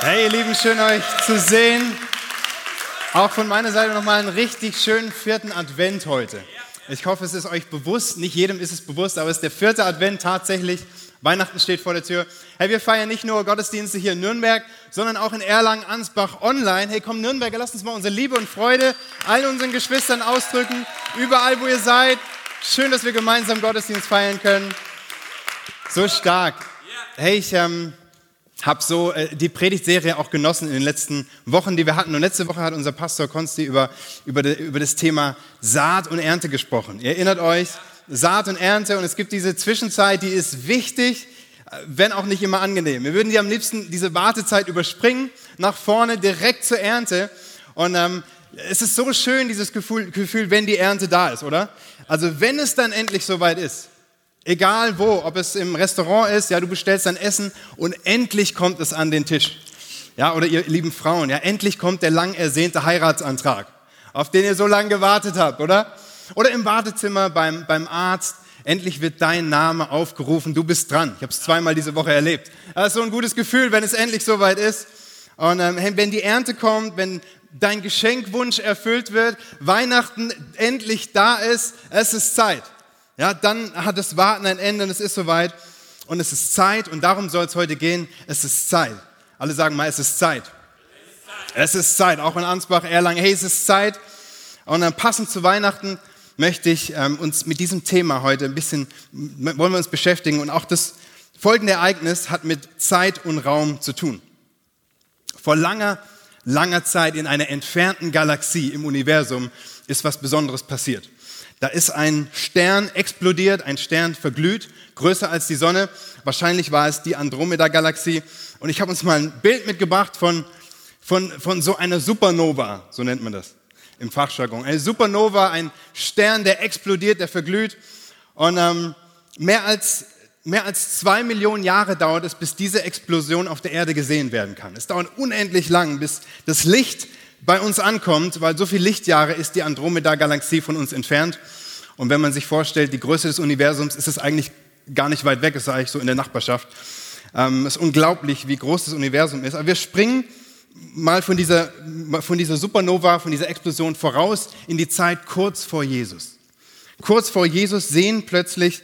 Hey, ihr Lieben, schön euch zu sehen. Auch von meiner Seite nochmal einen richtig schönen vierten Advent heute. Ich hoffe, es ist euch bewusst. Nicht jedem ist es bewusst, aber es ist der vierte Advent tatsächlich. Weihnachten steht vor der Tür. Hey, wir feiern nicht nur Gottesdienste hier in Nürnberg, sondern auch in Erlangen, Ansbach online. Hey, komm Nürnberger, lasst uns mal unsere Liebe und Freude allen unseren Geschwistern ausdrücken. Überall, wo ihr seid. Schön, dass wir gemeinsam Gottesdienst feiern können. So stark. Hey, ich ähm, habe so äh, die Predigtserie auch genossen in den letzten Wochen, die wir hatten. Und letzte Woche hat unser Pastor Konsti über, über, de, über das Thema Saat und Ernte gesprochen. Ihr erinnert euch, Saat und Ernte. Und es gibt diese Zwischenzeit, die ist wichtig, wenn auch nicht immer angenehm. Wir würden die am liebsten diese Wartezeit überspringen, nach vorne direkt zur Ernte. Und ähm, es ist so schön, dieses Gefühl, Gefühl, wenn die Ernte da ist, oder? Also wenn es dann endlich soweit ist, Egal wo, ob es im Restaurant ist, ja, du bestellst dein Essen und endlich kommt es an den Tisch. Ja, oder ihr lieben Frauen, ja, endlich kommt der lang ersehnte Heiratsantrag, auf den ihr so lange gewartet habt, oder? Oder im Wartezimmer beim, beim Arzt, endlich wird dein Name aufgerufen, du bist dran. Ich habe es zweimal diese Woche erlebt. Das ist so ein gutes Gefühl, wenn es endlich soweit ist. Und ähm, wenn die Ernte kommt, wenn dein Geschenkwunsch erfüllt wird, Weihnachten endlich da ist, es ist Zeit ja, dann hat das Warten ein Ende und es ist soweit und es ist Zeit und darum soll es heute gehen. Es ist Zeit. Alle sagen mal, es ist Zeit. Es ist Zeit. Auch in Ansbach, Erlangen, hey, es ist Zeit. Und dann passend zu Weihnachten möchte ich ähm, uns mit diesem Thema heute ein bisschen, wollen wir uns beschäftigen und auch das folgende Ereignis hat mit Zeit und Raum zu tun. Vor langer, langer Zeit in einer entfernten Galaxie im Universum ist was Besonderes passiert. Da ist ein Stern explodiert, ein Stern verglüht, größer als die Sonne. Wahrscheinlich war es die Andromeda-Galaxie. Und ich habe uns mal ein Bild mitgebracht von, von, von so einer Supernova, so nennt man das im Fachjargon. Eine Supernova, ein Stern, der explodiert, der verglüht. Und ähm, mehr, als, mehr als zwei Millionen Jahre dauert es, bis diese Explosion auf der Erde gesehen werden kann. Es dauert unendlich lang, bis das Licht bei uns ankommt, weil so viele Lichtjahre ist die Andromeda-Galaxie von uns entfernt. Und wenn man sich vorstellt, die Größe des Universums ist es eigentlich gar nicht weit weg, ist eigentlich so in der Nachbarschaft. Ähm, es ist unglaublich, wie groß das Universum ist. Aber wir springen mal von dieser, von dieser Supernova, von dieser Explosion voraus in die Zeit kurz vor Jesus. Kurz vor Jesus sehen plötzlich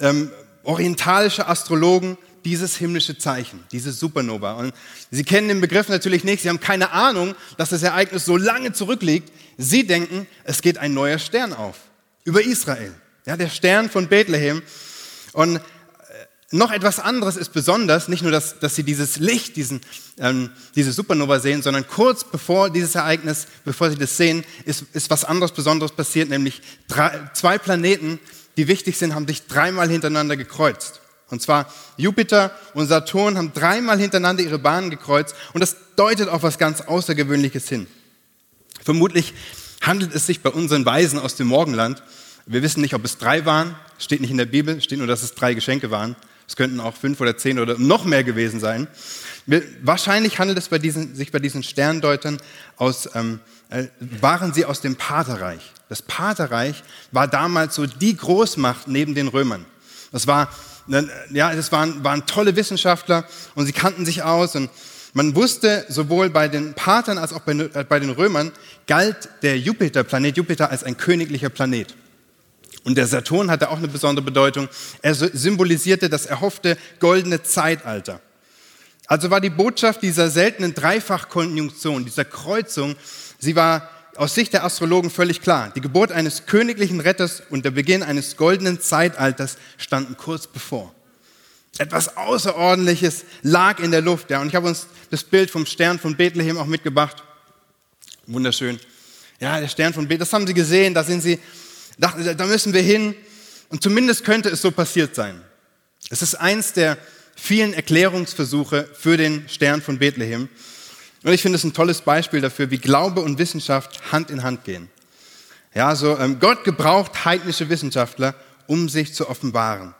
ähm, orientalische Astrologen dieses himmlische Zeichen, diese Supernova. Und Sie kennen den Begriff natürlich nicht, Sie haben keine Ahnung, dass das Ereignis so lange zurückliegt. Sie denken, es geht ein neuer Stern auf über Israel, ja, der Stern von Bethlehem. Und äh, noch etwas anderes ist besonders, nicht nur, dass, dass sie dieses Licht, diesen, ähm, diese Supernova sehen, sondern kurz bevor dieses Ereignis, bevor sie das sehen, ist, ist was anderes Besonderes passiert, nämlich drei, zwei Planeten, die wichtig sind, haben sich dreimal hintereinander gekreuzt. Und zwar Jupiter und Saturn haben dreimal hintereinander ihre Bahnen gekreuzt und das deutet auf was ganz Außergewöhnliches hin. Vermutlich handelt es sich bei unseren Weisen aus dem Morgenland. Wir wissen nicht, ob es drei waren, steht nicht in der Bibel, steht nur, dass es drei Geschenke waren. Es könnten auch fünf oder zehn oder noch mehr gewesen sein. Wahrscheinlich handelt es bei diesen, sich bei diesen Sterndeutern aus, ähm, äh, waren sie aus dem Paterreich. Das Paterreich war damals so die Großmacht neben den Römern. Das war ja, das waren, waren tolle Wissenschaftler und sie kannten sich aus und man wusste, sowohl bei den Pathern als auch bei, äh, bei den Römern galt der Jupiter, Planet Jupiter, als ein königlicher Planet. Und der Saturn hatte auch eine besondere Bedeutung. Er symbolisierte das erhoffte goldene Zeitalter. Also war die Botschaft dieser seltenen Dreifachkonjunktion, dieser Kreuzung, sie war aus Sicht der Astrologen völlig klar. Die Geburt eines königlichen Retters und der Beginn eines goldenen Zeitalters standen kurz bevor. Etwas Außerordentliches lag in der Luft. Ja. Und ich habe uns das Bild vom Stern von Bethlehem auch mitgebracht. Wunderschön. Ja, der Stern von Bethlehem, das haben sie gesehen, da sind sie, da müssen wir hin. Und zumindest könnte es so passiert sein. Es ist eins der vielen Erklärungsversuche für den Stern von Bethlehem. Und ich finde es ein tolles Beispiel dafür, wie Glaube und Wissenschaft Hand in Hand gehen. Ja, so ähm, Gott gebraucht heidnische Wissenschaftler, um sich zu offenbaren.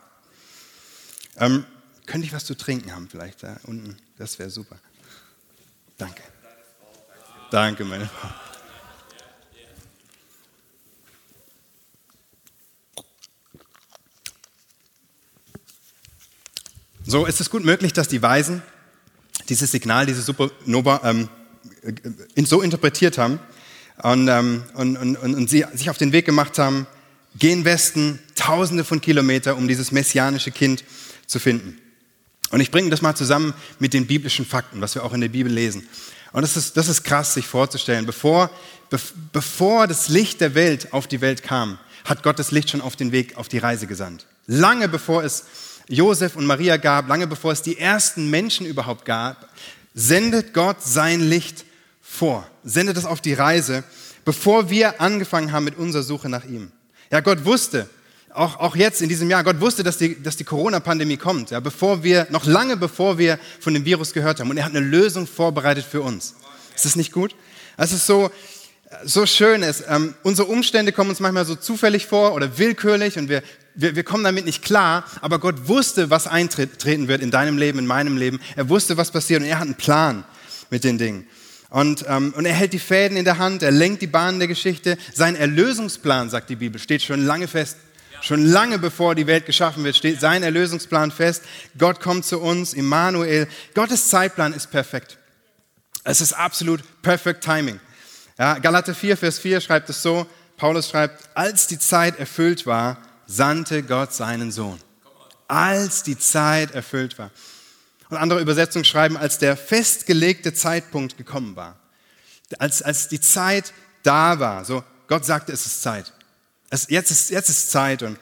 Ähm, könnte ich was zu trinken haben vielleicht da unten? Das wäre super. Danke. Danke, meine Frau. So, ist es gut möglich, dass die Weisen dieses Signal, diese Supernova ähm, so interpretiert haben und, ähm, und, und, und, sie sich auf den Weg gemacht haben, gehen Westen, tausende von Kilometern, um dieses messianische Kind zu finden. Und ich bringe das mal zusammen mit den biblischen Fakten, was wir auch in der Bibel lesen. Und das ist, das ist krass, sich vorzustellen. Bevor, be, bevor das Licht der Welt auf die Welt kam, hat Gott das Licht schon auf den Weg, auf die Reise gesandt. Lange bevor es Josef und Maria gab, lange bevor es die ersten Menschen überhaupt gab, sendet Gott sein Licht vor, sendet es auf die Reise, bevor wir angefangen haben mit unserer Suche nach ihm. Ja, Gott wusste, auch, auch jetzt in diesem Jahr, Gott wusste, dass die, dass die Corona-Pandemie kommt, ja, bevor wir, noch lange bevor wir von dem Virus gehört haben. Und er hat eine Lösung vorbereitet für uns. Ist das nicht gut? Es ist so, so schön. Es, ähm, unsere Umstände kommen uns manchmal so zufällig vor oder willkürlich und wir, wir, wir kommen damit nicht klar. Aber Gott wusste, was eintreten wird in deinem Leben, in meinem Leben. Er wusste, was passiert und er hat einen Plan mit den Dingen. Und, ähm, und er hält die Fäden in der Hand, er lenkt die Bahnen der Geschichte. Sein Erlösungsplan, sagt die Bibel, steht schon lange fest. Schon lange bevor die Welt geschaffen wird, steht sein Erlösungsplan fest. Gott kommt zu uns, Immanuel. Gottes Zeitplan ist perfekt. Es ist absolut perfect timing. Ja, Galater 4, Vers 4 schreibt es so, Paulus schreibt, als die Zeit erfüllt war, sandte Gott seinen Sohn. Als die Zeit erfüllt war. Und andere Übersetzungen schreiben, als der festgelegte Zeitpunkt gekommen war. Als, als die Zeit da war. So, Gott sagte, es ist Zeit. Es, jetzt, ist, jetzt ist Zeit und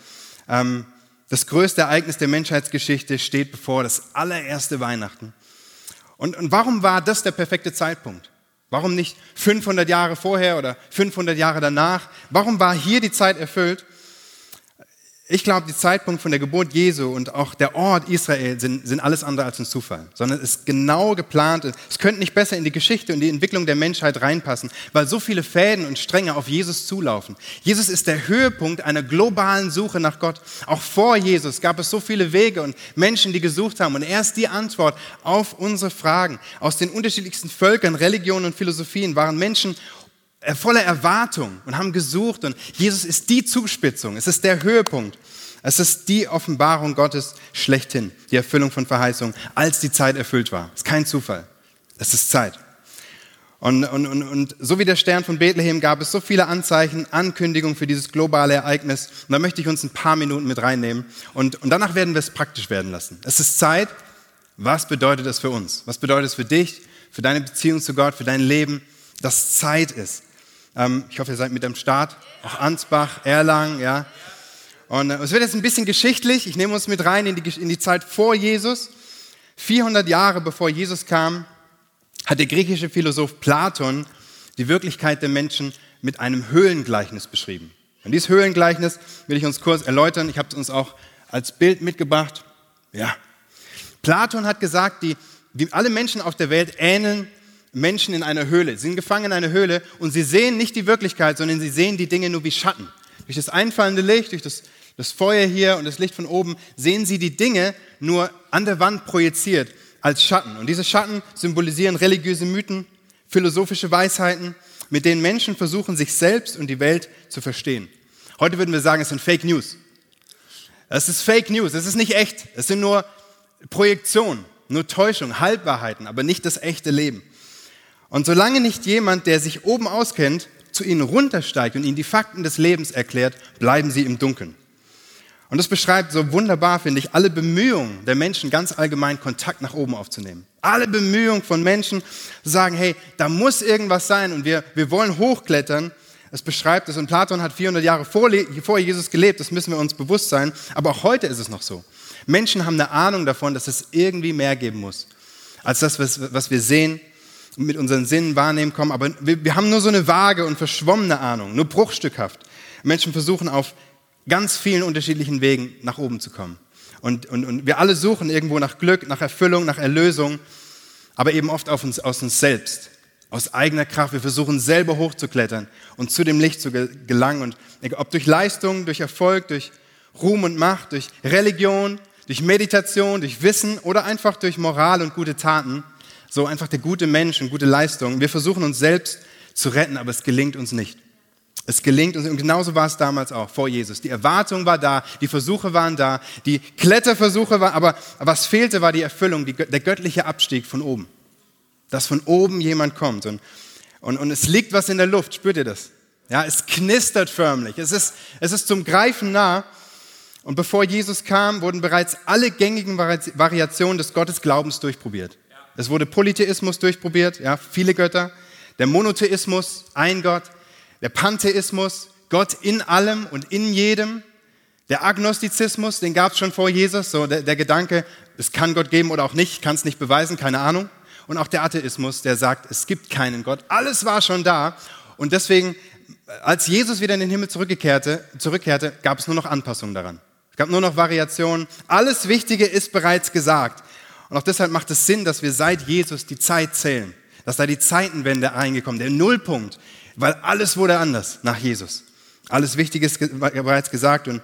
ähm, das größte Ereignis der Menschheitsgeschichte steht bevor, das allererste Weihnachten. Und, und warum war das der perfekte Zeitpunkt? Warum nicht 500 Jahre vorher oder 500 Jahre danach? Warum war hier die Zeit erfüllt? Ich glaube, der Zeitpunkt von der Geburt Jesu und auch der Ort Israel sind, sind alles andere als ein Zufall, sondern es ist genau geplant. Es könnte nicht besser in die Geschichte und die Entwicklung der Menschheit reinpassen, weil so viele Fäden und Stränge auf Jesus zulaufen. Jesus ist der Höhepunkt einer globalen Suche nach Gott. Auch vor Jesus gab es so viele Wege und Menschen, die gesucht haben. Und er ist die Antwort auf unsere Fragen. Aus den unterschiedlichsten Völkern, Religionen und Philosophien waren Menschen voller Erwartung und haben gesucht und Jesus ist die Zuspitzung, es ist der Höhepunkt. Es ist die Offenbarung Gottes schlechthin, die Erfüllung von Verheißungen, als die Zeit erfüllt war. Es ist kein Zufall, es ist Zeit. Und, und, und, und so wie der Stern von Bethlehem gab es so viele Anzeichen, Ankündigungen für dieses globale Ereignis. Und da möchte ich uns ein paar Minuten mit reinnehmen. Und, und danach werden wir es praktisch werden lassen. Es ist Zeit. Was bedeutet es für uns? Was bedeutet es für dich, für deine Beziehung zu Gott, für dein Leben, dass Zeit ist? Ähm, ich hoffe, ihr seid mit am Start. Auch Ansbach, Erlangen, ja. Und äh, es wird jetzt ein bisschen geschichtlich. Ich nehme uns mit rein in die, in die Zeit vor Jesus. 400 Jahre bevor Jesus kam, hat der griechische Philosoph Platon die Wirklichkeit der Menschen mit einem Höhlengleichnis beschrieben. Und dieses Höhlengleichnis will ich uns kurz erläutern. Ich habe es uns auch als Bild mitgebracht. Ja. Platon hat gesagt, die, die alle Menschen auf der Welt ähneln Menschen in einer Höhle. Sie sind gefangen in einer Höhle und sie sehen nicht die Wirklichkeit, sondern sie sehen die Dinge nur wie Schatten. Durch das einfallende Licht, durch das, das Feuer hier und das Licht von oben sehen sie die Dinge nur an der Wand projiziert als Schatten. Und diese Schatten symbolisieren religiöse Mythen, philosophische Weisheiten, mit denen Menschen versuchen, sich selbst und die Welt zu verstehen. Heute würden wir sagen, es sind Fake News. Es ist Fake News, es ist nicht echt. Es sind nur Projektionen, nur Täuschung, Halbwahrheiten, aber nicht das echte Leben. Und solange nicht jemand, der sich oben auskennt, zu ihnen runtersteigt und ihnen die Fakten des Lebens erklärt, bleiben sie im Dunkeln. Und das beschreibt so wunderbar, finde ich, alle Bemühungen der Menschen ganz allgemein Kontakt nach oben aufzunehmen. Alle Bemühungen von Menschen zu sagen, hey, da muss irgendwas sein und wir, wir wollen hochklettern. Es beschreibt es und Platon hat 400 Jahre vor, vor Jesus gelebt, das müssen wir uns bewusst sein. Aber auch heute ist es noch so. Menschen haben eine Ahnung davon, dass es irgendwie mehr geben muss, als das, was wir sehen mit unseren Sinnen wahrnehmen kommen, aber wir, wir haben nur so eine vage und verschwommene Ahnung, nur bruchstückhaft. Menschen versuchen auf ganz vielen unterschiedlichen Wegen nach oben zu kommen. Und, und, und wir alle suchen irgendwo nach Glück, nach Erfüllung, nach Erlösung, aber eben oft auf uns, aus uns selbst, aus eigener Kraft. Wir versuchen selber hochzuklettern und zu dem Licht zu gelangen. Und ob durch Leistung, durch Erfolg, durch Ruhm und Macht, durch Religion, durch Meditation, durch Wissen oder einfach durch Moral und gute Taten, so einfach der gute Mensch und gute Leistung. Wir versuchen uns selbst zu retten, aber es gelingt uns nicht. Es gelingt uns, und genauso war es damals auch vor Jesus. Die Erwartung war da, die Versuche waren da, die Kletterversuche waren, aber was fehlte, war die Erfüllung, die, der göttliche Abstieg von oben. dass von oben jemand kommt. Und, und, und es liegt was in der Luft, spürt ihr das? Ja, es knistert förmlich, es ist, es ist zum Greifen nah. Und bevor Jesus kam, wurden bereits alle gängigen Variationen des Gottesglaubens durchprobiert. Es wurde Polytheismus durchprobiert, ja, viele Götter, der Monotheismus, ein Gott, der Pantheismus, Gott in allem und in jedem, der Agnostizismus, den gab es schon vor Jesus, so der, der Gedanke, es kann Gott geben oder auch nicht, kann es nicht beweisen, keine Ahnung. Und auch der Atheismus, der sagt, es gibt keinen Gott. Alles war schon da. Und deswegen, als Jesus wieder in den Himmel zurückkehrte, zurückkehrte gab es nur noch Anpassungen daran. Es gab nur noch Variationen. Alles Wichtige ist bereits gesagt. Und auch deshalb macht es Sinn, dass wir seit Jesus die Zeit zählen. Dass da die Zeitenwende reingekommen, der Nullpunkt. Weil alles wurde anders nach Jesus. Alles Wichtige ist bereits gesagt. Und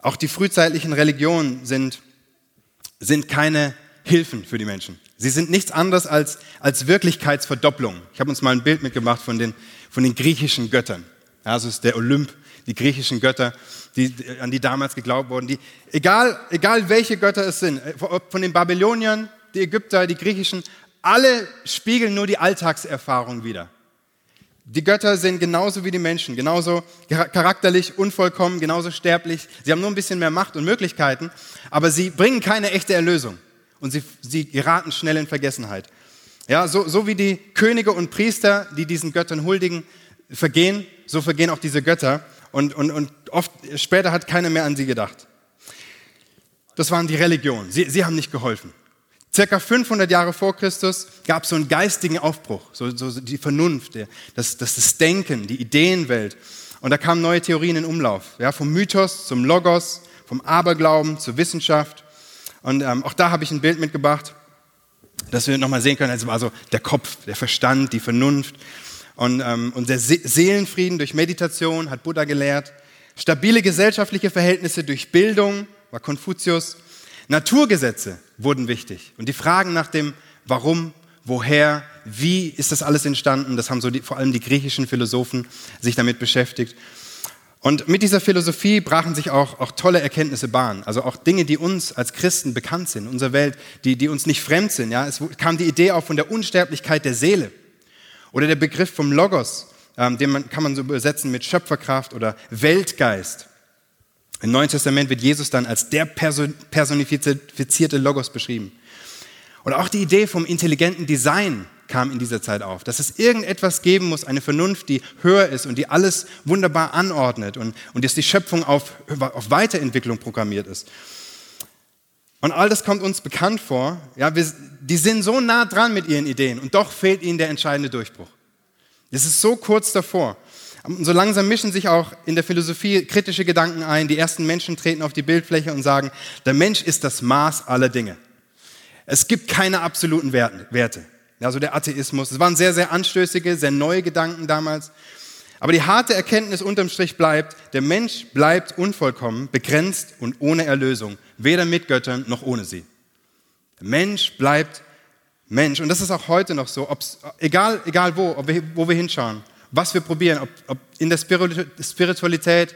auch die frühzeitlichen Religionen sind, sind keine Hilfen für die Menschen. Sie sind nichts anderes als, als Wirklichkeitsverdopplung. Ich habe uns mal ein Bild mitgemacht von den, von den griechischen Göttern. Ja, also ist der Olymp, die griechischen Götter, die, an die damals geglaubt wurden. Die, egal, egal welche Götter es sind, äh, von den Babyloniern, die Ägypter, die griechischen, alle spiegeln nur die Alltagserfahrung wider. Die Götter sind genauso wie die Menschen, genauso charakterlich unvollkommen, genauso sterblich. Sie haben nur ein bisschen mehr Macht und Möglichkeiten, aber sie bringen keine echte Erlösung und sie, sie geraten schnell in Vergessenheit. Ja, so, so wie die Könige und Priester, die diesen Göttern huldigen, vergehen, so vergehen auch diese Götter und, und, und oft später hat keiner mehr an sie gedacht. Das waren die Religionen. Sie, sie haben nicht geholfen. Circa 500 Jahre vor Christus gab es so einen geistigen Aufbruch, so, so die Vernunft, das, das, das Denken, die Ideenwelt. Und da kamen neue Theorien in Umlauf, ja, vom Mythos zum Logos, vom Aberglauben zur Wissenschaft. Und ähm, auch da habe ich ein Bild mitgebracht, dass wir nochmal sehen können, also, der Kopf, der Verstand, die Vernunft. Und, ähm, und der Se Seelenfrieden durch Meditation hat Buddha gelehrt. Stabile gesellschaftliche Verhältnisse durch Bildung war Konfuzius. Naturgesetze wurden wichtig. Und die Fragen nach dem Warum, woher, wie ist das alles entstanden, das haben so die, vor allem die griechischen Philosophen sich damit beschäftigt. Und mit dieser Philosophie brachen sich auch, auch tolle Erkenntnisse Bahn. Also auch Dinge, die uns als Christen bekannt sind, in unserer Welt, die, die uns nicht fremd sind. Ja? Es kam die Idee auch von der Unsterblichkeit der Seele. Oder der Begriff vom Logos, ähm, den man, kann man so übersetzen mit Schöpferkraft oder Weltgeist. Im Neuen Testament wird Jesus dann als der personifizierte Logos beschrieben. Und auch die Idee vom intelligenten Design kam in dieser Zeit auf, dass es irgendetwas geben muss, eine Vernunft, die höher ist und die alles wunderbar anordnet und, und dass die Schöpfung auf, auf Weiterentwicklung programmiert ist. Und all das kommt uns bekannt vor. Ja, wir, die sind so nah dran mit ihren Ideen und doch fehlt ihnen der entscheidende Durchbruch. Es ist so kurz davor. Und so langsam mischen sich auch in der Philosophie kritische Gedanken ein. Die ersten Menschen treten auf die Bildfläche und sagen, der Mensch ist das Maß aller Dinge. Es gibt keine absoluten Werte. Also der Atheismus. Es waren sehr, sehr anstößige, sehr neue Gedanken damals. Aber die harte Erkenntnis unterm Strich bleibt, der Mensch bleibt unvollkommen, begrenzt und ohne Erlösung. Weder mit Göttern noch ohne sie. Mensch bleibt Mensch. Und das ist auch heute noch so, egal, egal wo, wir, wo wir hinschauen was wir probieren, ob, ob in der Spiritualität,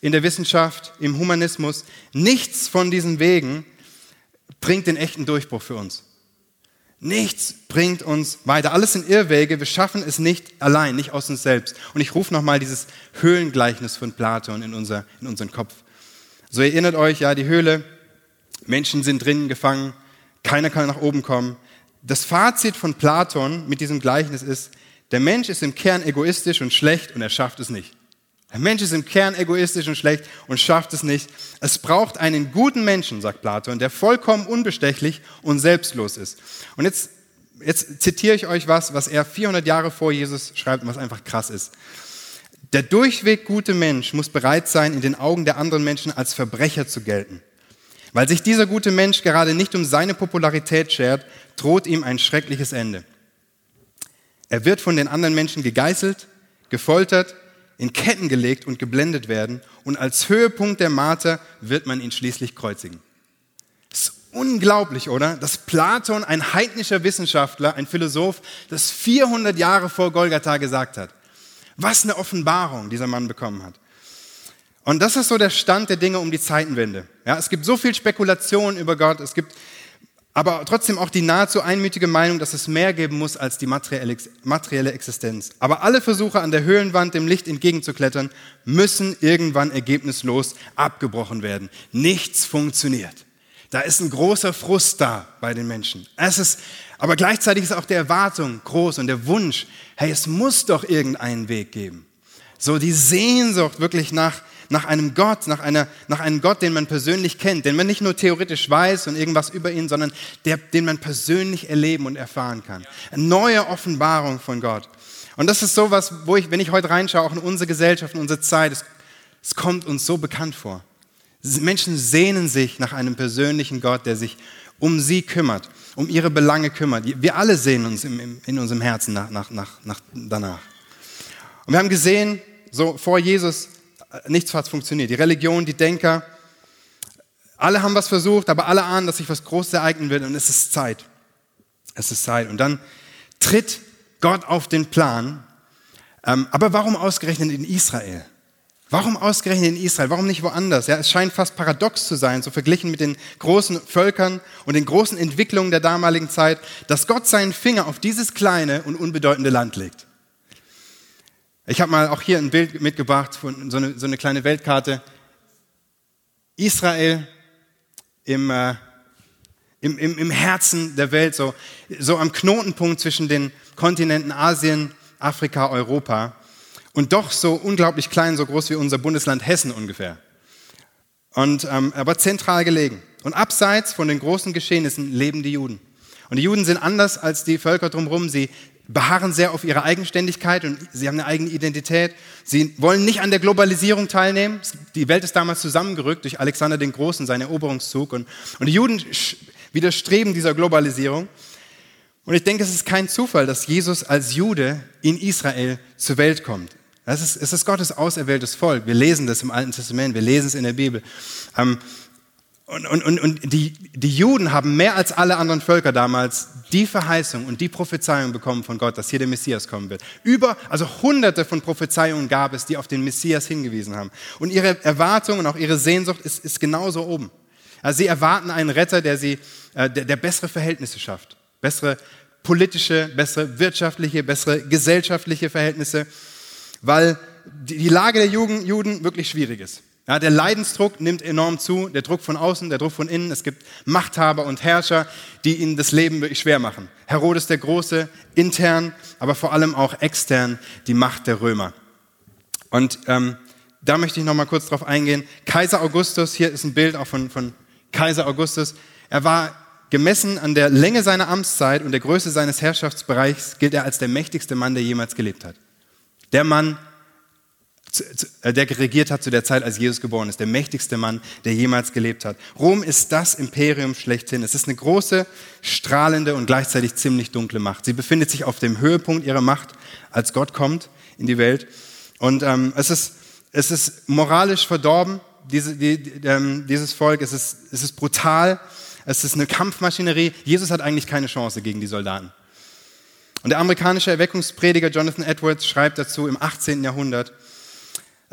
in der Wissenschaft, im Humanismus, nichts von diesen Wegen bringt den echten Durchbruch für uns. Nichts bringt uns weiter. Alles sind Irrwege. Wir schaffen es nicht allein, nicht aus uns selbst. Und ich rufe nochmal dieses Höhlengleichnis von Platon in, unser, in unseren Kopf. So erinnert euch, ja, die Höhle, Menschen sind drinnen gefangen, keiner kann nach oben kommen. Das Fazit von Platon mit diesem Gleichnis ist, der Mensch ist im Kern egoistisch und schlecht und er schafft es nicht. Der Mensch ist im Kern egoistisch und schlecht und schafft es nicht. Es braucht einen guten Menschen, sagt Platon, der vollkommen unbestechlich und selbstlos ist. Und jetzt, jetzt zitiere ich euch was, was er 400 Jahre vor Jesus schreibt und was einfach krass ist. Der durchweg gute Mensch muss bereit sein, in den Augen der anderen Menschen als Verbrecher zu gelten. Weil sich dieser gute Mensch gerade nicht um seine Popularität schert, droht ihm ein schreckliches Ende. Er wird von den anderen Menschen gegeißelt, gefoltert, in Ketten gelegt und geblendet werden und als Höhepunkt der Marter wird man ihn schließlich kreuzigen. Das ist unglaublich, oder? Dass Platon, ein heidnischer Wissenschaftler, ein Philosoph, das 400 Jahre vor Golgatha gesagt hat. Was eine Offenbarung dieser Mann bekommen hat. Und das ist so der Stand der Dinge um die Zeitenwende. Ja, es gibt so viel Spekulation über Gott, es gibt aber trotzdem auch die nahezu einmütige Meinung, dass es mehr geben muss als die materielle Existenz. Aber alle Versuche an der Höhlenwand dem Licht entgegenzuklettern, müssen irgendwann ergebnislos abgebrochen werden. Nichts funktioniert. Da ist ein großer Frust da bei den Menschen. Es ist, aber gleichzeitig ist auch die Erwartung groß und der Wunsch, hey, es muss doch irgendeinen Weg geben. So die Sehnsucht wirklich nach, nach einem Gott, nach, einer, nach einem Gott, den man persönlich kennt, den man nicht nur theoretisch weiß und irgendwas über ihn, sondern der, den man persönlich erleben und erfahren kann. Eine neue Offenbarung von Gott. Und das ist sowas, wo ich, wenn ich heute reinschaue, auch in unsere Gesellschaft, in unsere Zeit, es, es kommt uns so bekannt vor. Menschen sehnen sich nach einem persönlichen Gott, der sich um sie kümmert, um ihre Belange kümmert. Wir alle sehnen uns in, unserem Herzen nach, nach, nach, nach, danach. Und wir haben gesehen, so vor Jesus, nichts hat funktioniert. Die Religion, die Denker, alle haben was versucht, aber alle ahnen, dass sich was Großes ereignen wird und es ist Zeit. Es ist Zeit. Und dann tritt Gott auf den Plan. Ähm, aber warum ausgerechnet in Israel? Warum ausgerechnet in Israel? Warum nicht woanders? Ja, es scheint fast paradox zu sein, so verglichen mit den großen Völkern und den großen Entwicklungen der damaligen Zeit, dass Gott seinen Finger auf dieses kleine und unbedeutende Land legt. Ich habe mal auch hier ein Bild mitgebracht von so eine, so eine kleine Weltkarte. Israel im, äh, im, im, im Herzen der Welt, so, so am Knotenpunkt zwischen den Kontinenten Asien, Afrika, Europa. Und doch so unglaublich klein, so groß wie unser Bundesland Hessen ungefähr. Und, ähm, aber zentral gelegen. Und abseits von den großen Geschehnissen leben die Juden. Und die Juden sind anders als die Völker drumherum. Sie beharren sehr auf ihre Eigenständigkeit und sie haben eine eigene Identität. Sie wollen nicht an der Globalisierung teilnehmen. Die Welt ist damals zusammengerückt durch Alexander den Großen, seinen Eroberungszug. Und, und die Juden widerstreben dieser Globalisierung. Und ich denke, es ist kein Zufall, dass Jesus als Jude in Israel zur Welt kommt. Es ist, es ist Gottes auserwähltes Volk. Wir lesen das im Alten Testament, wir lesen es in der Bibel. Ähm, und, und, und, und die, die Juden haben mehr als alle anderen Völker damals die Verheißung und die Prophezeiung bekommen von Gott, dass hier der Messias kommen wird. Über, also hunderte von Prophezeiungen gab es, die auf den Messias hingewiesen haben. Und ihre Erwartung und auch ihre Sehnsucht ist, ist genauso oben. Also sie erwarten einen Retter, der sie, äh, der, der bessere Verhältnisse schafft. Bessere politische, bessere wirtschaftliche, bessere gesellschaftliche Verhältnisse, weil die Lage der Juden wirklich schwierig ist. Ja, der Leidensdruck nimmt enorm zu, der Druck von außen, der Druck von innen. Es gibt Machthaber und Herrscher, die ihnen das Leben wirklich schwer machen. Herodes der Große, intern, aber vor allem auch extern die Macht der Römer. Und ähm, da möchte ich noch mal kurz drauf eingehen. Kaiser Augustus, hier ist ein Bild auch von, von Kaiser Augustus. Er war gemessen an der Länge seiner Amtszeit und der Größe seines Herrschaftsbereichs, gilt er als der mächtigste Mann, der jemals gelebt hat. Der Mann, äh, der regiert hat zu der Zeit, als Jesus geboren ist, der mächtigste Mann, der jemals gelebt hat. Rom ist das Imperium schlechthin. Es ist eine große, strahlende und gleichzeitig ziemlich dunkle Macht. Sie befindet sich auf dem Höhepunkt ihrer Macht, als Gott kommt in die Welt. Und ähm, es, ist, es ist moralisch verdorben, diese, die, ähm, dieses Volk. Es ist, es ist brutal. Es ist eine Kampfmaschinerie. Jesus hat eigentlich keine Chance gegen die Soldaten. Und der amerikanische Erweckungsprediger Jonathan Edwards schreibt dazu im 18. Jahrhundert,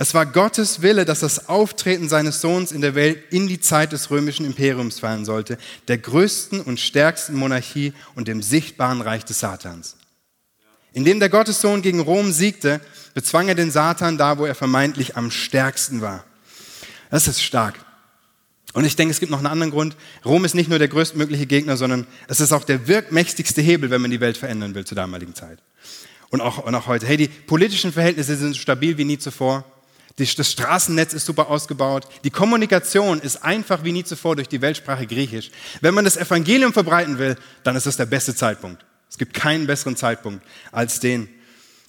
es war Gottes Wille, dass das Auftreten seines Sohns in der Welt in die Zeit des römischen Imperiums fallen sollte, der größten und stärksten Monarchie und dem sichtbaren Reich des Satans. Indem der Gottessohn gegen Rom siegte, bezwang er den Satan da, wo er vermeintlich am stärksten war. Das ist stark. Und ich denke, es gibt noch einen anderen Grund. Rom ist nicht nur der größtmögliche Gegner, sondern es ist auch der wirkmächtigste Hebel, wenn man die Welt verändern will zur damaligen Zeit. Und auch, und auch heute. Hey, die politischen Verhältnisse sind so stabil wie nie zuvor. Das Straßennetz ist super ausgebaut. Die Kommunikation ist einfach wie nie zuvor durch die Weltsprache Griechisch. Wenn man das Evangelium verbreiten will, dann ist das der beste Zeitpunkt. Es gibt keinen besseren Zeitpunkt als den.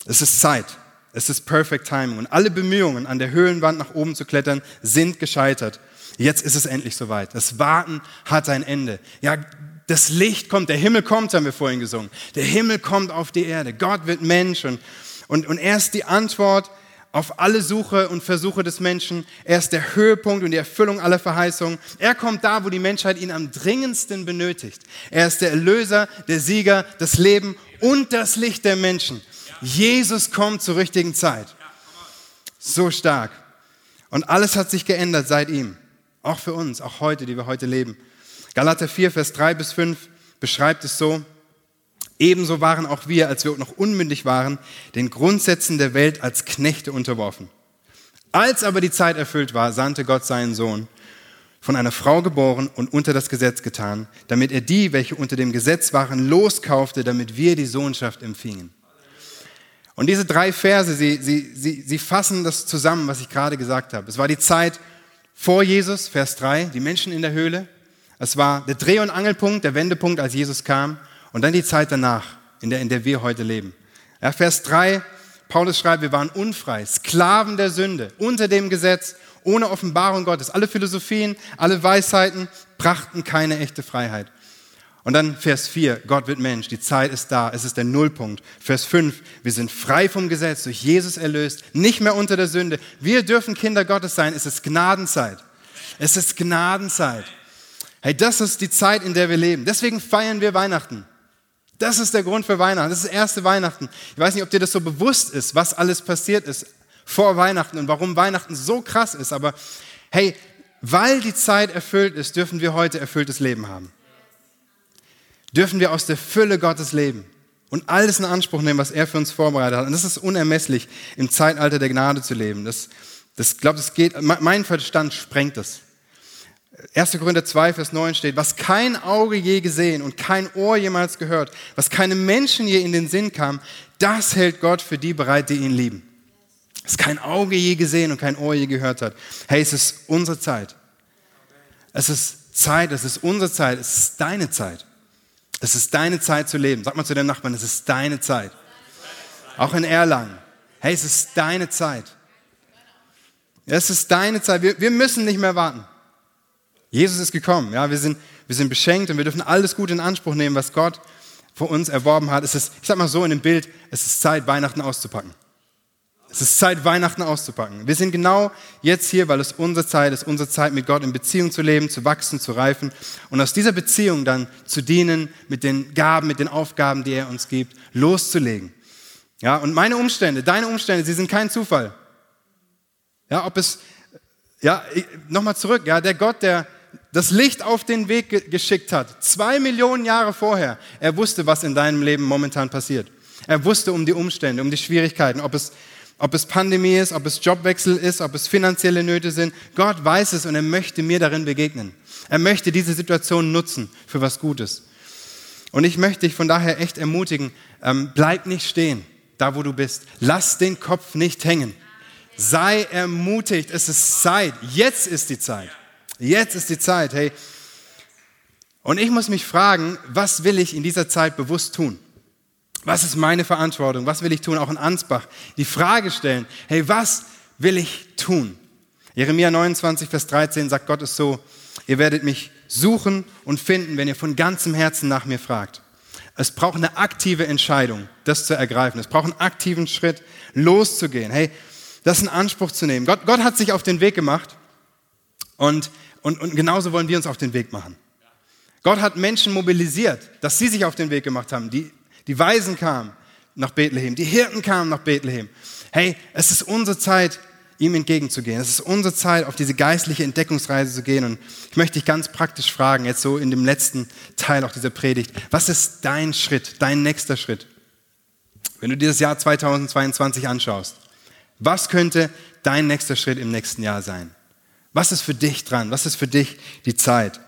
Es ist Zeit. Es ist Perfect Timing. Und alle Bemühungen, an der Höhlenwand nach oben zu klettern, sind gescheitert. Jetzt ist es endlich soweit. Das Warten hat ein Ende. Ja, das Licht kommt, der Himmel kommt, haben wir vorhin gesungen. Der Himmel kommt auf die Erde. Gott wird Mensch und, und, und er ist die Antwort auf alle Suche und Versuche des Menschen. Er ist der Höhepunkt und die Erfüllung aller Verheißungen. Er kommt da, wo die Menschheit ihn am dringendsten benötigt. Er ist der Erlöser, der Sieger, das Leben und das Licht der Menschen. Jesus kommt zur richtigen Zeit. So stark. Und alles hat sich geändert seit ihm. Auch für uns, auch heute, die wir heute leben. Galater 4, Vers 3 bis 5 beschreibt es so, ebenso waren auch wir, als wir noch unmündig waren, den Grundsätzen der Welt als Knechte unterworfen. Als aber die Zeit erfüllt war, sandte Gott seinen Sohn, von einer Frau geboren und unter das Gesetz getan, damit er die, welche unter dem Gesetz waren, loskaufte, damit wir die Sohnschaft empfingen. Und diese drei Verse, sie, sie, sie, sie fassen das zusammen, was ich gerade gesagt habe. Es war die Zeit vor Jesus, Vers 3, die Menschen in der Höhle. Es war der Dreh- und Angelpunkt, der Wendepunkt, als Jesus kam. Und dann die Zeit danach, in der, in der wir heute leben. Ja, Vers 3, Paulus schreibt, wir waren unfrei, Sklaven der Sünde, unter dem Gesetz, ohne Offenbarung Gottes. Alle Philosophien, alle Weisheiten brachten keine echte Freiheit. Und dann Vers 4, Gott wird Mensch, die Zeit ist da, es ist der Nullpunkt. Vers 5, wir sind frei vom Gesetz, durch Jesus erlöst, nicht mehr unter der Sünde. Wir dürfen Kinder Gottes sein, es ist Gnadenzeit. Es ist Gnadenzeit. Hey, das ist die Zeit, in der wir leben. Deswegen feiern wir Weihnachten. Das ist der Grund für Weihnachten. Das ist das erste Weihnachten. Ich weiß nicht, ob dir das so bewusst ist, was alles passiert ist vor Weihnachten und warum Weihnachten so krass ist. Aber hey, weil die Zeit erfüllt ist, dürfen wir heute erfülltes Leben haben dürfen wir aus der Fülle Gottes leben und alles in Anspruch nehmen, was er für uns vorbereitet hat. Und das ist unermesslich, im Zeitalter der Gnade zu leben. Das, das glaube, das geht, mein Verstand sprengt das. 1. Korinther 2, Vers 9 steht, was kein Auge je gesehen und kein Ohr jemals gehört, was keinem Menschen je in den Sinn kam, das hält Gott für die bereit, die ihn lieben. Was kein Auge je gesehen und kein Ohr je gehört hat. Hey, es ist unsere Zeit. Es ist Zeit, es ist unsere Zeit, es ist deine Zeit. Es ist deine Zeit zu leben. Sag mal zu deinem Nachbarn, es ist deine Zeit. Auch in Erlangen. Hey, es ist deine Zeit. Es ist deine Zeit. Wir, wir müssen nicht mehr warten. Jesus ist gekommen. Ja, wir sind, wir sind beschenkt und wir dürfen alles gut in Anspruch nehmen, was Gott für uns erworben hat. Es ist, ich sag mal so in dem Bild, es ist Zeit, Weihnachten auszupacken. Es ist Zeit, Weihnachten auszupacken. Wir sind genau jetzt hier, weil es unsere Zeit ist, unsere Zeit mit Gott in Beziehung zu leben, zu wachsen, zu reifen und aus dieser Beziehung dann zu dienen mit den Gaben, mit den Aufgaben, die er uns gibt, loszulegen. Ja, und meine Umstände, deine Umstände, sie sind kein Zufall. Ja, ob es, ja, nochmal zurück, ja, der Gott, der das Licht auf den Weg geschickt hat, zwei Millionen Jahre vorher, er wusste, was in deinem Leben momentan passiert. Er wusste um die Umstände, um die Schwierigkeiten, ob es ob es Pandemie ist, ob es Jobwechsel ist, ob es finanzielle Nöte sind. Gott weiß es und er möchte mir darin begegnen. Er möchte diese Situation nutzen für was Gutes. Und ich möchte dich von daher echt ermutigen, ähm, bleib nicht stehen, da wo du bist. Lass den Kopf nicht hängen. Sei ermutigt. Es ist Zeit. Jetzt ist die Zeit. Jetzt ist die Zeit. Hey. Und ich muss mich fragen, was will ich in dieser Zeit bewusst tun? Was ist meine Verantwortung? Was will ich tun? Auch in Ansbach. Die Frage stellen, hey, was will ich tun? Jeremia 29, Vers 13 sagt Gott es so, ihr werdet mich suchen und finden, wenn ihr von ganzem Herzen nach mir fragt. Es braucht eine aktive Entscheidung, das zu ergreifen. Es braucht einen aktiven Schritt, loszugehen. Hey, das in Anspruch zu nehmen. Gott, Gott hat sich auf den Weg gemacht und, und, und genauso wollen wir uns auf den Weg machen. Gott hat Menschen mobilisiert, dass sie sich auf den Weg gemacht haben, die die Weisen kamen nach Bethlehem, die Hirten kamen nach Bethlehem. Hey, es ist unsere Zeit, ihm entgegenzugehen. Es ist unsere Zeit, auf diese geistliche Entdeckungsreise zu gehen. Und ich möchte dich ganz praktisch fragen, jetzt so in dem letzten Teil auch dieser Predigt, was ist dein Schritt, dein nächster Schritt? Wenn du dieses Jahr 2022 anschaust, was könnte dein nächster Schritt im nächsten Jahr sein? Was ist für dich dran? Was ist für dich die Zeit?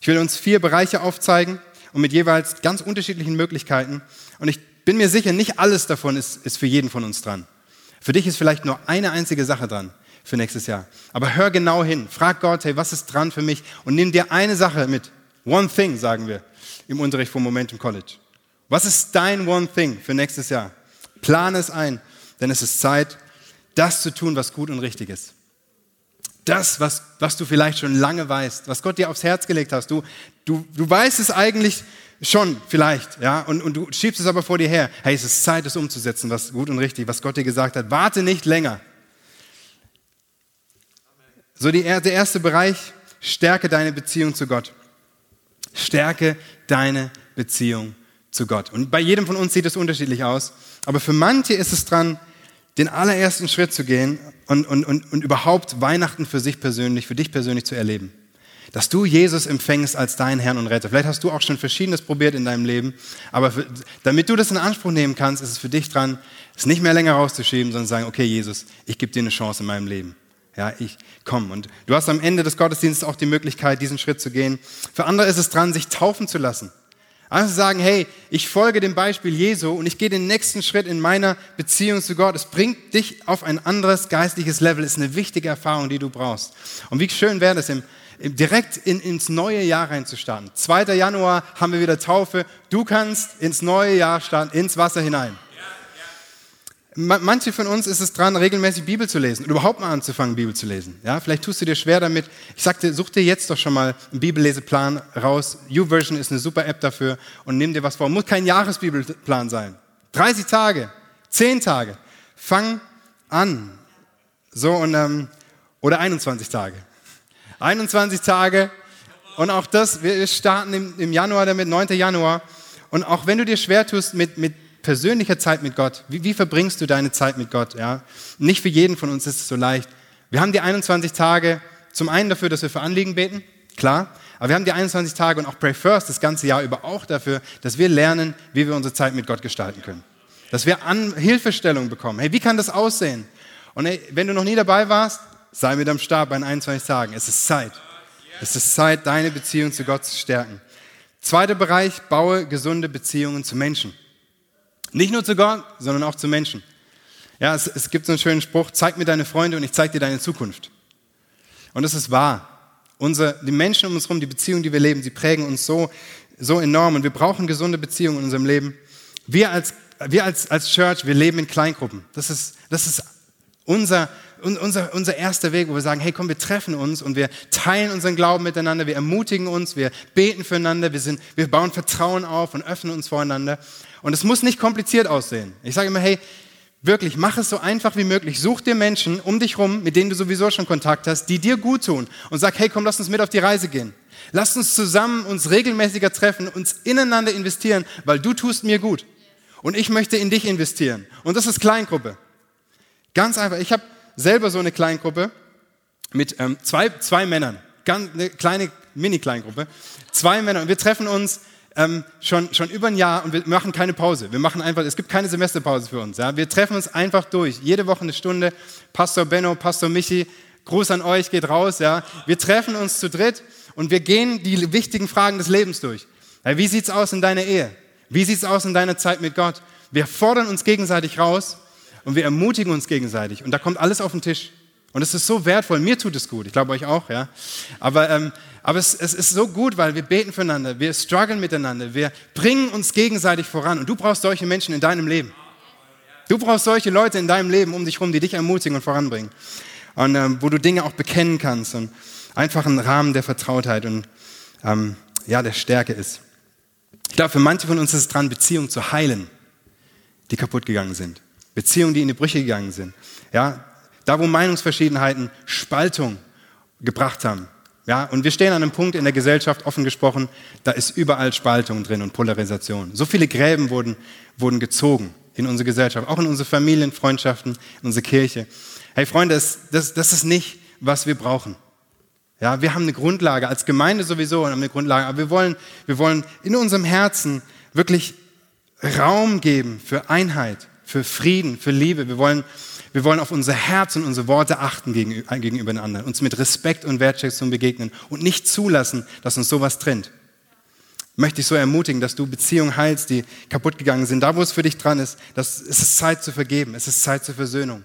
Ich will uns vier Bereiche aufzeigen und mit jeweils ganz unterschiedlichen Möglichkeiten. Und ich bin mir sicher, nicht alles davon ist, ist für jeden von uns dran. Für dich ist vielleicht nur eine einzige Sache dran für nächstes Jahr. Aber hör genau hin. Frag Gott, hey, was ist dran für mich? Und nimm dir eine Sache mit. One thing, sagen wir im Unterricht vom Momentum College. Was ist dein One thing für nächstes Jahr? Plane es ein, denn es ist Zeit, das zu tun, was gut und richtig ist. Das, was, was du vielleicht schon lange weißt, was Gott dir aufs Herz gelegt hast. Du, du, du weißt es eigentlich schon vielleicht, ja, und, und du schiebst es aber vor dir her. Hey, es ist Zeit, es umzusetzen, was gut und richtig, was Gott dir gesagt hat. Warte nicht länger. So die, der erste Bereich, stärke deine Beziehung zu Gott. Stärke deine Beziehung zu Gott. Und bei jedem von uns sieht es unterschiedlich aus. Aber für manche ist es dran, den allerersten Schritt zu gehen und, und, und, und überhaupt Weihnachten für sich persönlich, für dich persönlich zu erleben. dass du Jesus empfängst als deinen Herrn und Retter. Vielleicht hast du auch schon Verschiedenes probiert in deinem Leben, aber für, damit du das in Anspruch nehmen kannst, ist es für dich dran, es nicht mehr länger rauszuschieben, sondern zu sagen, okay Jesus, ich gebe dir eine Chance in meinem Leben. Ja, ich komme. Und du hast am Ende des Gottesdienstes auch die Möglichkeit, diesen Schritt zu gehen. Für andere ist es dran, sich taufen zu lassen. Also sagen, hey, ich folge dem Beispiel Jesu und ich gehe den nächsten Schritt in meiner Beziehung zu Gott. Es bringt dich auf ein anderes geistliches Level. Es ist eine wichtige Erfahrung, die du brauchst. Und wie schön wäre es, im, im, direkt in, ins neue Jahr reinzustarten. 2. Januar haben wir wieder Taufe. Du kannst ins neue Jahr starten, ins Wasser hinein. Manche von uns ist es dran, regelmäßig Bibel zu lesen und überhaupt mal anzufangen, Bibel zu lesen. Ja, vielleicht tust du dir schwer damit. Ich sagte, such dir jetzt doch schon mal einen Bibelleseplan raus. YouVersion ist eine super App dafür und nimm dir was vor. Muss kein Jahresbibelplan sein. 30 Tage, 10 Tage. Fang an. So und ähm, oder 21 Tage. 21 Tage und auch das, wir starten im, im Januar damit, 9. Januar. Und auch wenn du dir schwer tust mit, mit persönlicher Zeit mit Gott. Wie, wie, verbringst du deine Zeit mit Gott? Ja? Nicht für jeden von uns ist es so leicht. Wir haben die 21 Tage zum einen dafür, dass wir für Anliegen beten, klar. Aber wir haben die 21 Tage und auch Pray First das ganze Jahr über auch dafür, dass wir lernen, wie wir unsere Zeit mit Gott gestalten können. Dass wir An Hilfestellung bekommen. Hey, wie kann das aussehen? Und hey, wenn du noch nie dabei warst, sei mit am Start bei den 21 Tagen. Es ist Zeit. Es ist Zeit, deine Beziehung zu Gott zu stärken. Zweiter Bereich, baue gesunde Beziehungen zu Menschen. Nicht nur zu Gott, sondern auch zu Menschen. Ja, es, es gibt so einen schönen Spruch, zeig mir deine Freunde und ich zeig dir deine Zukunft. Und das ist wahr. Unser, die Menschen um uns herum, die Beziehungen, die wir leben, sie prägen uns so, so enorm und wir brauchen gesunde Beziehungen in unserem Leben. Wir als, wir als, als Church, wir leben in Kleingruppen. Das ist, das ist unser, unser, unser erster Weg, wo wir sagen, hey komm, wir treffen uns und wir teilen unseren Glauben miteinander, wir ermutigen uns, wir beten füreinander, wir, sind, wir bauen Vertrauen auf und öffnen uns voreinander. Und es muss nicht kompliziert aussehen. Ich sage immer, hey, wirklich, mach es so einfach wie möglich. Such dir Menschen um dich rum, mit denen du sowieso schon Kontakt hast, die dir gut tun. Und sag, hey, komm, lass uns mit auf die Reise gehen. Lass uns zusammen uns regelmäßiger treffen, uns ineinander investieren, weil du tust mir gut. Und ich möchte in dich investieren. Und das ist Kleingruppe. Ganz einfach. Ich habe selber so eine Kleingruppe mit ähm, zwei, zwei Männern. Ganz, eine kleine Mini-Kleingruppe. Zwei Männer. Und wir treffen uns ähm, schon, schon über ein Jahr und wir machen keine Pause. Wir machen einfach, es gibt keine Semesterpause für uns. Ja? Wir treffen uns einfach durch. Jede Woche eine Stunde. Pastor Benno, Pastor Michi, Gruß an euch, geht raus. Ja? Wir treffen uns zu dritt und wir gehen die wichtigen Fragen des Lebens durch. Ja, wie sieht's aus in deiner Ehe? Wie sieht's aus in deiner Zeit mit Gott? Wir fordern uns gegenseitig raus und wir ermutigen uns gegenseitig. Und da kommt alles auf den Tisch. Und es ist so wertvoll. Mir tut es gut. Ich glaube euch auch, ja. Aber, ähm, aber es, es ist so gut, weil wir beten füreinander, wir strugglen miteinander, wir bringen uns gegenseitig voran. Und du brauchst solche Menschen in deinem Leben. Du brauchst solche Leute in deinem Leben um dich herum, die dich ermutigen und voranbringen. Und ähm, wo du Dinge auch bekennen kannst und einfach ein Rahmen der Vertrautheit und ähm, ja, der Stärke ist. Ich glaube, für manche von uns ist es dran, Beziehungen zu heilen, die kaputt gegangen sind. Beziehungen, die in die Brüche gegangen sind. Ja, da, wo Meinungsverschiedenheiten Spaltung gebracht haben. Ja, und wir stehen an einem Punkt in der Gesellschaft, offen gesprochen, da ist überall Spaltung drin und Polarisation. So viele Gräben wurden, wurden gezogen in unsere Gesellschaft, auch in unsere Familien, Freundschaften, in unsere Kirche. Hey Freunde, das, das, das ist nicht, was wir brauchen. Ja, wir haben eine Grundlage, als Gemeinde sowieso haben eine Grundlage, aber wir wollen, wir wollen in unserem Herzen wirklich Raum geben für Einheit, für Frieden, für Liebe. Wir wollen, wir wollen auf unser Herz und unsere Worte achten gegenüber den anderen, uns mit Respekt und Wertschätzung begegnen und nicht zulassen, dass uns sowas trennt. Möchte ich so ermutigen, dass du Beziehungen heilst, die kaputt gegangen sind. Da, wo es für dich dran ist, dass es ist Zeit zu vergeben, es ist Zeit zur Versöhnung.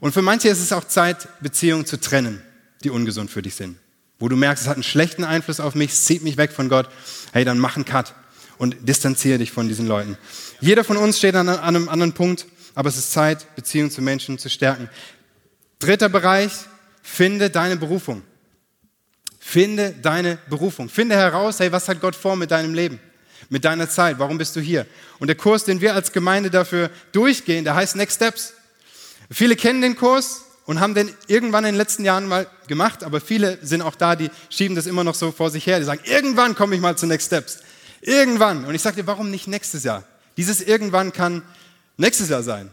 Und für manche ist es auch Zeit, Beziehungen zu trennen, die ungesund für dich sind. Wo du merkst, es hat einen schlechten Einfluss auf mich, zieht mich weg von Gott. Hey, dann mach einen Cut und distanziere dich von diesen Leuten. Jeder von uns steht an einem anderen Punkt aber es ist Zeit, Beziehungen zu Menschen zu stärken. Dritter Bereich, finde deine Berufung. Finde deine Berufung. Finde heraus, hey, was hat Gott vor mit deinem Leben, mit deiner Zeit? Warum bist du hier? Und der Kurs, den wir als Gemeinde dafür durchgehen, der heißt Next Steps. Viele kennen den Kurs und haben den irgendwann in den letzten Jahren mal gemacht, aber viele sind auch da, die schieben das immer noch so vor sich her. Die sagen, irgendwann komme ich mal zu Next Steps. Irgendwann. Und ich sage dir, warum nicht nächstes Jahr? Dieses irgendwann kann nächstes Jahr sein.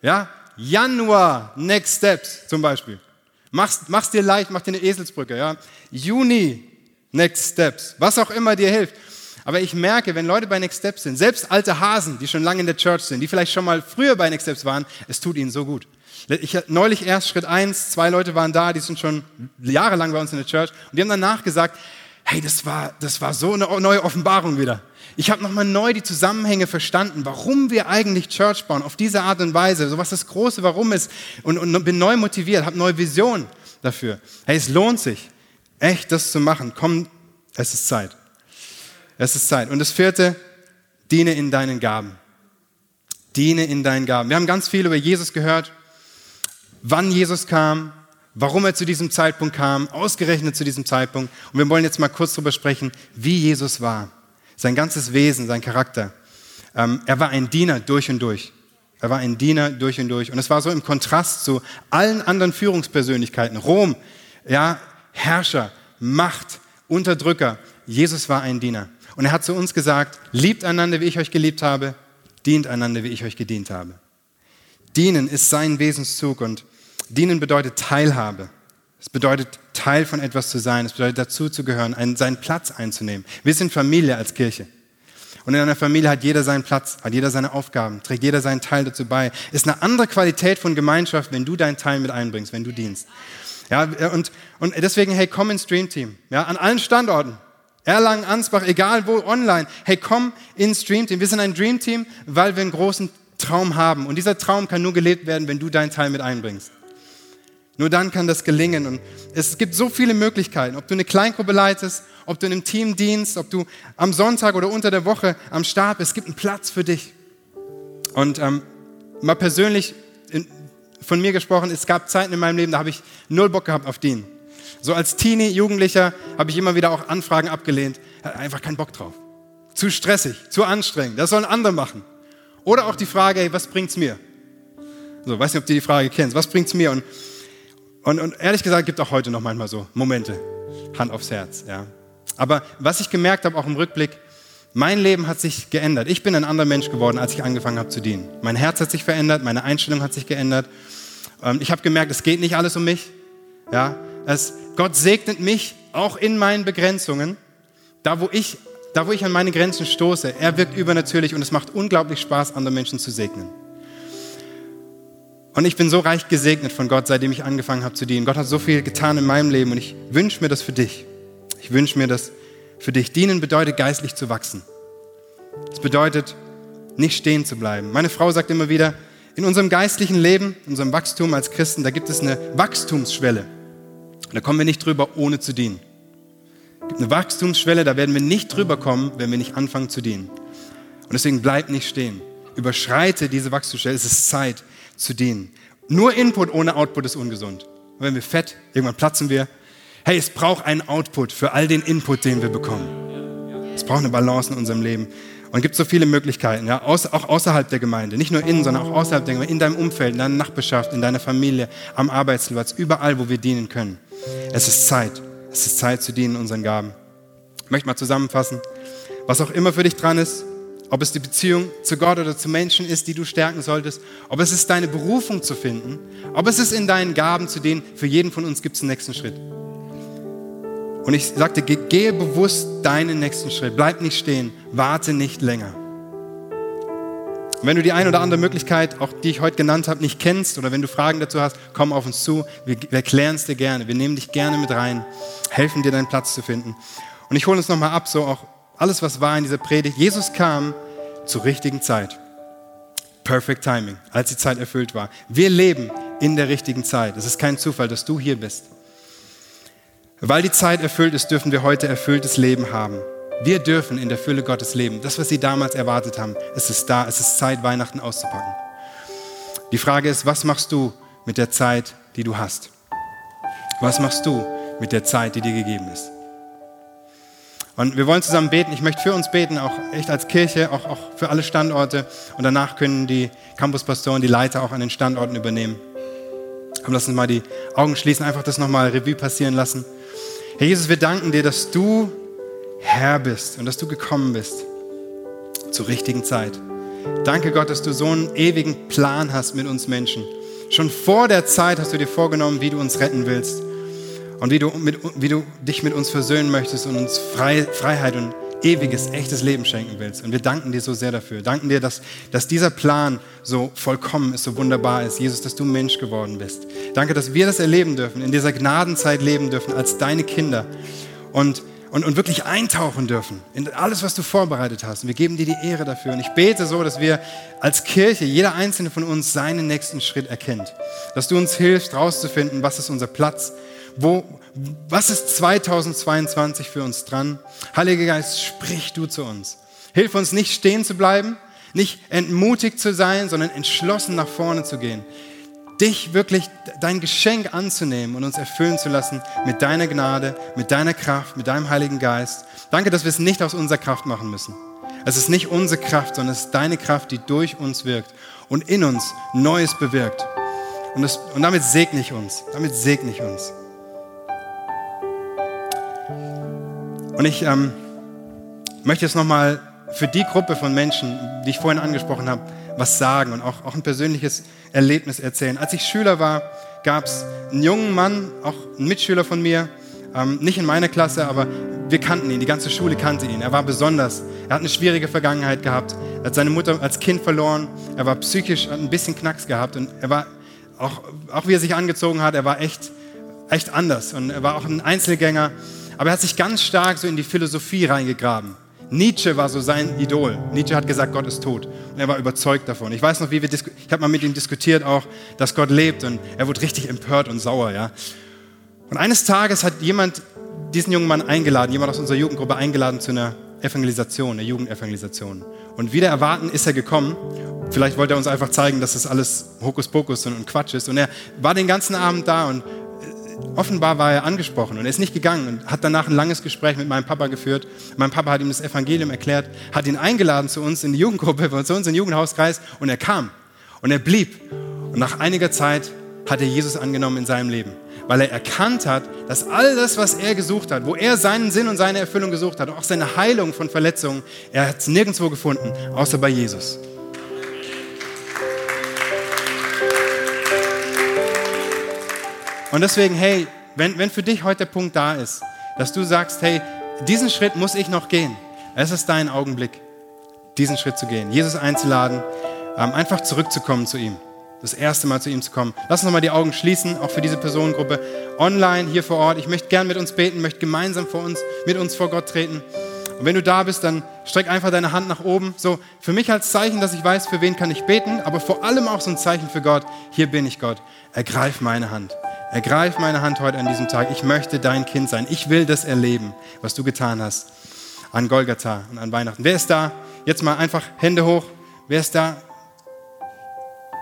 Ja? Januar, Next Steps zum Beispiel. Mach's, mach's dir leicht, mach dir eine Eselsbrücke. Ja? Juni, Next Steps, was auch immer dir hilft. Aber ich merke, wenn Leute bei Next Steps sind, selbst alte Hasen, die schon lange in der Church sind, die vielleicht schon mal früher bei Next Steps waren, es tut ihnen so gut. Ich neulich erst Schritt eins, zwei Leute waren da, die sind schon jahrelang bei uns in der Church und die haben danach gesagt, hey, das war, das war so eine neue Offenbarung wieder. Ich habe nochmal neu die Zusammenhänge verstanden, warum wir eigentlich Church bauen, auf diese Art und Weise, so was das große Warum ist und, und bin neu motiviert, habe neue Vision dafür. Hey, es lohnt sich, echt das zu machen. Komm, es ist Zeit. Es ist Zeit. Und das vierte, diene in deinen Gaben. Diene in deinen Gaben. Wir haben ganz viel über Jesus gehört, wann Jesus kam, warum er zu diesem Zeitpunkt kam, ausgerechnet zu diesem Zeitpunkt. Und wir wollen jetzt mal kurz darüber sprechen, wie Jesus war. Sein ganzes Wesen, sein Charakter. Ähm, er war ein Diener durch und durch. Er war ein Diener durch und durch. Und es war so im Kontrast zu allen anderen Führungspersönlichkeiten. Rom, ja, Herrscher, Macht, Unterdrücker. Jesus war ein Diener. Und er hat zu uns gesagt, liebt einander, wie ich euch geliebt habe, dient einander, wie ich euch gedient habe. Dienen ist sein Wesenszug und dienen bedeutet Teilhabe. Es bedeutet Teil von etwas zu sein, es bedeutet dazu zu gehören, einen, seinen Platz einzunehmen. Wir sind Familie als Kirche. Und in einer Familie hat jeder seinen Platz, hat jeder seine Aufgaben, trägt jeder seinen Teil dazu bei. Ist eine andere Qualität von Gemeinschaft, wenn du deinen Teil mit einbringst, wenn du dienst. Ja, und, und deswegen, hey, komm ins Stream Team. Ja, an allen Standorten. Erlangen, Ansbach, egal wo, online. Hey, komm ins Dream Team. Wir sind ein Dream Team, weil wir einen großen Traum haben. Und dieser Traum kann nur gelebt werden, wenn du deinen Teil mit einbringst. Nur dann kann das gelingen. Und es gibt so viele Möglichkeiten. Ob du eine Kleingruppe leitest, ob du in einem Team dienst, ob du am Sonntag oder unter der Woche am bist, es gibt einen Platz für dich. Und ähm, mal persönlich in, von mir gesprochen, es gab Zeiten in meinem Leben, da habe ich null Bock gehabt auf Dienen. So als Teenie, Jugendlicher habe ich immer wieder auch Anfragen abgelehnt. Einfach keinen Bock drauf. Zu stressig, zu anstrengend. Das sollen andere machen. Oder auch die Frage, hey, was bringt's mir? So, weiß nicht, ob du die Frage kennst. Was bringt's mir? Und, und, und ehrlich gesagt, gibt auch heute noch manchmal so Momente. Hand aufs Herz, ja. Aber was ich gemerkt habe, auch im Rückblick, mein Leben hat sich geändert. Ich bin ein anderer Mensch geworden, als ich angefangen habe zu dienen. Mein Herz hat sich verändert, meine Einstellung hat sich geändert. Ähm, ich habe gemerkt, es geht nicht alles um mich. Ja, es, Gott segnet mich auch in meinen Begrenzungen, da wo ich, da wo ich an meine Grenzen stoße. Er wirkt übernatürlich und es macht unglaublich Spaß, andere Menschen zu segnen. Und ich bin so reich gesegnet von Gott, seitdem ich angefangen habe zu dienen. Gott hat so viel getan in meinem Leben und ich wünsche mir das für dich. Ich wünsche mir das für dich. Dienen bedeutet geistlich zu wachsen. Es bedeutet nicht stehen zu bleiben. Meine Frau sagt immer wieder, in unserem geistlichen Leben, in unserem Wachstum als Christen, da gibt es eine Wachstumsschwelle. Da kommen wir nicht drüber, ohne zu dienen. Es gibt eine Wachstumsschwelle, da werden wir nicht drüber kommen, wenn wir nicht anfangen zu dienen. Und deswegen bleib nicht stehen. Überschreite diese Wachstumsschwelle. Es ist Zeit zu dienen. Nur Input ohne Output ist ungesund. Und wenn wir fett, irgendwann platzen wir. Hey, es braucht einen Output für all den Input, den wir bekommen. Es braucht eine Balance in unserem Leben. Und es gibt so viele Möglichkeiten, ja, auch außerhalb der Gemeinde, nicht nur innen, sondern auch außerhalb der Gemeinde, in deinem Umfeld, in deiner Nachbarschaft, in deiner Familie, am Arbeitsplatz, überall, wo wir dienen können. Es ist Zeit. Es ist Zeit zu dienen unseren Gaben. Ich möchte mal zusammenfassen. Was auch immer für dich dran ist, ob es die Beziehung zu Gott oder zu Menschen ist, die du stärken solltest, ob es ist deine Berufung zu finden, ob es ist in deinen Gaben zu denen, für jeden von uns gibt es einen nächsten Schritt. Und ich sagte, gehe bewusst deinen nächsten Schritt, bleib nicht stehen, warte nicht länger. Und wenn du die eine oder andere Möglichkeit, auch die ich heute genannt habe, nicht kennst oder wenn du Fragen dazu hast, komm auf uns zu. Wir, erklären es dir gerne. Wir nehmen dich gerne mit rein, helfen dir deinen Platz zu finden. Und ich hole uns nochmal ab, so auch alles, was war in dieser Predigt. Jesus kam zur richtigen Zeit. Perfect Timing, als die Zeit erfüllt war. Wir leben in der richtigen Zeit. Es ist kein Zufall, dass du hier bist. Weil die Zeit erfüllt ist, dürfen wir heute erfülltes Leben haben. Wir dürfen in der Fülle Gottes leben. Das, was sie damals erwartet haben, es ist da. Es ist Zeit, Weihnachten auszupacken. Die Frage ist, was machst du mit der Zeit, die du hast? Was machst du mit der Zeit, die dir gegeben ist? Und wir wollen zusammen beten. Ich möchte für uns beten, auch echt als Kirche, auch, auch für alle Standorte. Und danach können die Campuspastoren, die Leiter auch an den Standorten übernehmen. Komm, lass uns mal die Augen schließen, einfach das nochmal Revue passieren lassen. Herr Jesus, wir danken dir, dass du Herr bist und dass du gekommen bist zur richtigen Zeit. Danke Gott, dass du so einen ewigen Plan hast mit uns Menschen. Schon vor der Zeit hast du dir vorgenommen, wie du uns retten willst und wie du, mit, wie du dich mit uns versöhnen möchtest und uns Frei, Freiheit und ewiges, echtes Leben schenken willst. Und wir danken dir so sehr dafür. Danken dir, dass, dass dieser Plan so vollkommen ist, so wunderbar ist. Jesus, dass du Mensch geworden bist. Danke, dass wir das erleben dürfen, in dieser Gnadenzeit leben dürfen als deine Kinder und, und, und wirklich eintauchen dürfen in alles, was du vorbereitet hast. Und wir geben dir die Ehre dafür. Und ich bete so, dass wir als Kirche, jeder einzelne von uns, seinen nächsten Schritt erkennt. Dass du uns hilfst, rauszufinden, was ist unser Platz, wo, was ist 2022 für uns dran? Heiliger Geist, sprich du zu uns. Hilf uns nicht stehen zu bleiben, nicht entmutigt zu sein, sondern entschlossen nach vorne zu gehen. Dich wirklich dein Geschenk anzunehmen und uns erfüllen zu lassen mit deiner Gnade, mit deiner Kraft, mit deinem Heiligen Geist. Danke, dass wir es nicht aus unserer Kraft machen müssen. Es ist nicht unsere Kraft, sondern es ist deine Kraft, die durch uns wirkt und in uns Neues bewirkt. Und, das, und damit segne ich uns. Damit segne ich uns. Und ich ähm, möchte jetzt nochmal für die Gruppe von Menschen, die ich vorhin angesprochen habe, was sagen und auch, auch ein persönliches Erlebnis erzählen. Als ich Schüler war, gab es einen jungen Mann, auch ein Mitschüler von mir, ähm, nicht in meiner Klasse, aber wir kannten ihn, die ganze Schule kannte ihn. Er war besonders. Er hat eine schwierige Vergangenheit gehabt. Er hat seine Mutter als Kind verloren. Er war psychisch, hat ein bisschen Knacks gehabt und er war auch, auch wie er sich angezogen hat, er war echt, echt anders und er war auch ein Einzelgänger. Aber er hat sich ganz stark so in die Philosophie reingegraben. Nietzsche war so sein Idol. Nietzsche hat gesagt, Gott ist tot. Und er war überzeugt davon. Ich weiß noch, wie wir ich habe mal mit ihm diskutiert auch, dass Gott lebt und er wurde richtig empört und sauer, ja. Und eines Tages hat jemand diesen jungen Mann eingeladen, jemand aus unserer Jugendgruppe eingeladen zu einer Evangelisation, einer Jugendevangelisation. Und wieder erwarten ist er gekommen. Vielleicht wollte er uns einfach zeigen, dass das alles Hokuspokus und Quatsch ist. Und er war den ganzen Abend da und offenbar war er angesprochen und er ist nicht gegangen und hat danach ein langes Gespräch mit meinem Papa geführt. Mein Papa hat ihm das Evangelium erklärt, hat ihn eingeladen zu uns in die Jugendgruppe, zu uns in den Jugendhauskreis und er kam und er blieb. Und nach einiger Zeit hat er Jesus angenommen in seinem Leben, weil er erkannt hat, dass all das, was er gesucht hat, wo er seinen Sinn und seine Erfüllung gesucht hat, auch seine Heilung von Verletzungen, er hat es nirgendwo gefunden, außer bei Jesus. Und deswegen, hey, wenn, wenn für dich heute der Punkt da ist, dass du sagst, hey, diesen Schritt muss ich noch gehen. Es ist dein Augenblick, diesen Schritt zu gehen, Jesus einzuladen, ähm, einfach zurückzukommen zu ihm. Das erste Mal zu ihm zu kommen. Lass uns nochmal die Augen schließen, auch für diese Personengruppe. Online, hier vor Ort. Ich möchte gern mit uns beten, möchte gemeinsam vor uns, mit uns vor Gott treten. Und wenn du da bist, dann streck einfach deine Hand nach oben. So, für mich als Zeichen, dass ich weiß, für wen kann ich beten, aber vor allem auch so ein Zeichen für Gott. Hier bin ich Gott. Ergreif meine Hand. Ergreif meine Hand heute an diesem Tag. Ich möchte dein Kind sein. Ich will das erleben, was du getan hast an Golgatha und an Weihnachten. Wer ist da? Jetzt mal einfach Hände hoch. Wer ist da?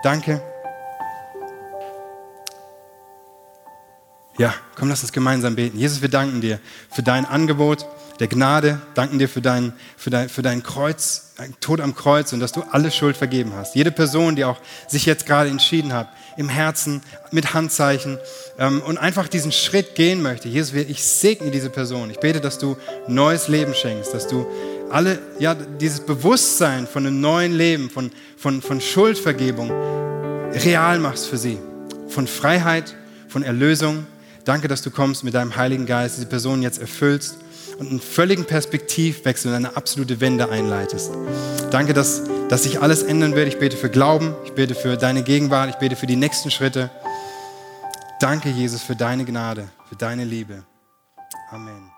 Danke. Ja, komm, lass uns gemeinsam beten. Jesus, wir danken dir für dein Angebot der Gnade, danken dir für dein, für dein, für dein Kreuz, dein Tod am Kreuz und dass du alle Schuld vergeben hast. Jede Person, die auch sich jetzt gerade entschieden hat, im Herzen, mit Handzeichen ähm, und einfach diesen Schritt gehen möchte. Jesus, ich segne diese Person. Ich bete, dass du neues Leben schenkst, dass du alle, ja, dieses Bewusstsein von einem neuen Leben, von, von, von Schuldvergebung real machst für sie. Von Freiheit, von Erlösung. Danke, dass du kommst mit deinem Heiligen Geist, diese Person jetzt erfüllst und einen völligen Perspektivwechsel und eine absolute Wende einleitest. Danke, dass, dass sich alles ändern wird. Ich bete für Glauben, ich bete für deine Gegenwart, ich bete für die nächsten Schritte. Danke, Jesus, für deine Gnade, für deine Liebe. Amen.